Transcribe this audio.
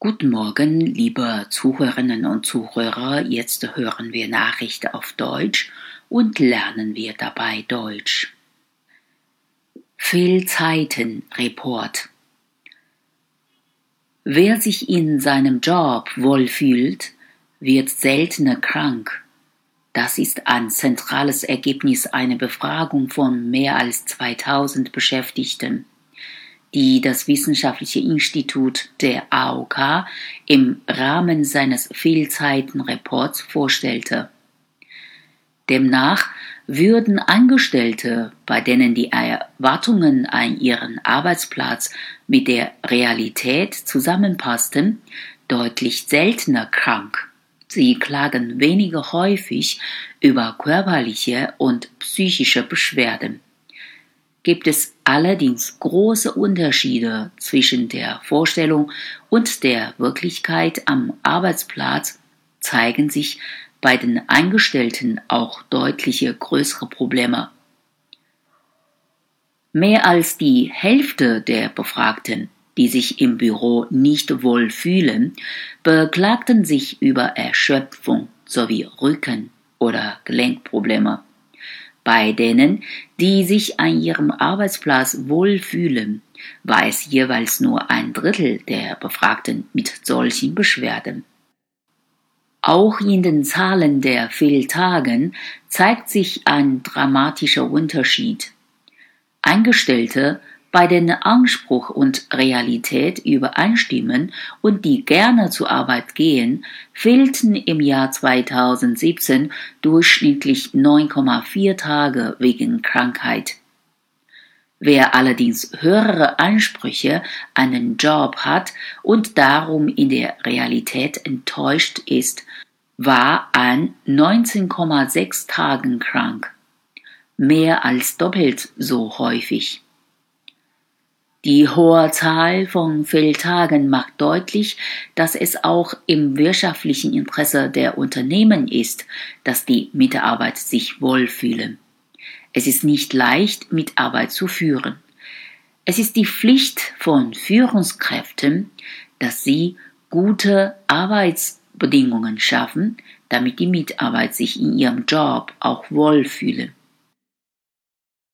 Guten Morgen, liebe Zuhörerinnen und Zuhörer. Jetzt hören wir Nachrichten auf Deutsch und lernen wir dabei Deutsch. Fehlzeiten-Report. Wer sich in seinem Job wohlfühlt, wird seltener krank. Das ist ein zentrales Ergebnis einer Befragung von mehr als 2000 Beschäftigten die das Wissenschaftliche Institut der AOK im Rahmen seines Fehlzeitenreports vorstellte. Demnach würden Angestellte, bei denen die Erwartungen an ihren Arbeitsplatz mit der Realität zusammenpassten, deutlich seltener krank. Sie klagen weniger häufig über körperliche und psychische Beschwerden gibt es allerdings große Unterschiede zwischen der Vorstellung und der Wirklichkeit am Arbeitsplatz, zeigen sich bei den Eingestellten auch deutliche größere Probleme. Mehr als die Hälfte der Befragten, die sich im Büro nicht wohl fühlen, beklagten sich über Erschöpfung sowie Rücken- oder Gelenkprobleme. Bei denen, die sich an ihrem Arbeitsplatz wohlfühlen, war es jeweils nur ein Drittel der Befragten mit solchen Beschwerden. Auch in den Zahlen der Fehltagen zeigt sich ein dramatischer Unterschied. Eingestellte bei denen Anspruch und Realität übereinstimmen und die gerne zur Arbeit gehen, fehlten im Jahr 2017 durchschnittlich 9,4 Tage wegen Krankheit. Wer allerdings höhere Ansprüche an den Job hat und darum in der Realität enttäuscht ist, war an 19,6 Tagen krank. Mehr als doppelt so häufig. Die hohe Zahl von Fehltagen macht deutlich, dass es auch im wirtschaftlichen Interesse der Unternehmen ist, dass die Mitarbeiter sich wohlfühlen. Es ist nicht leicht, Mitarbeit zu führen. Es ist die Pflicht von Führungskräften, dass sie gute Arbeitsbedingungen schaffen, damit die Mitarbeiter sich in ihrem Job auch wohlfühlen.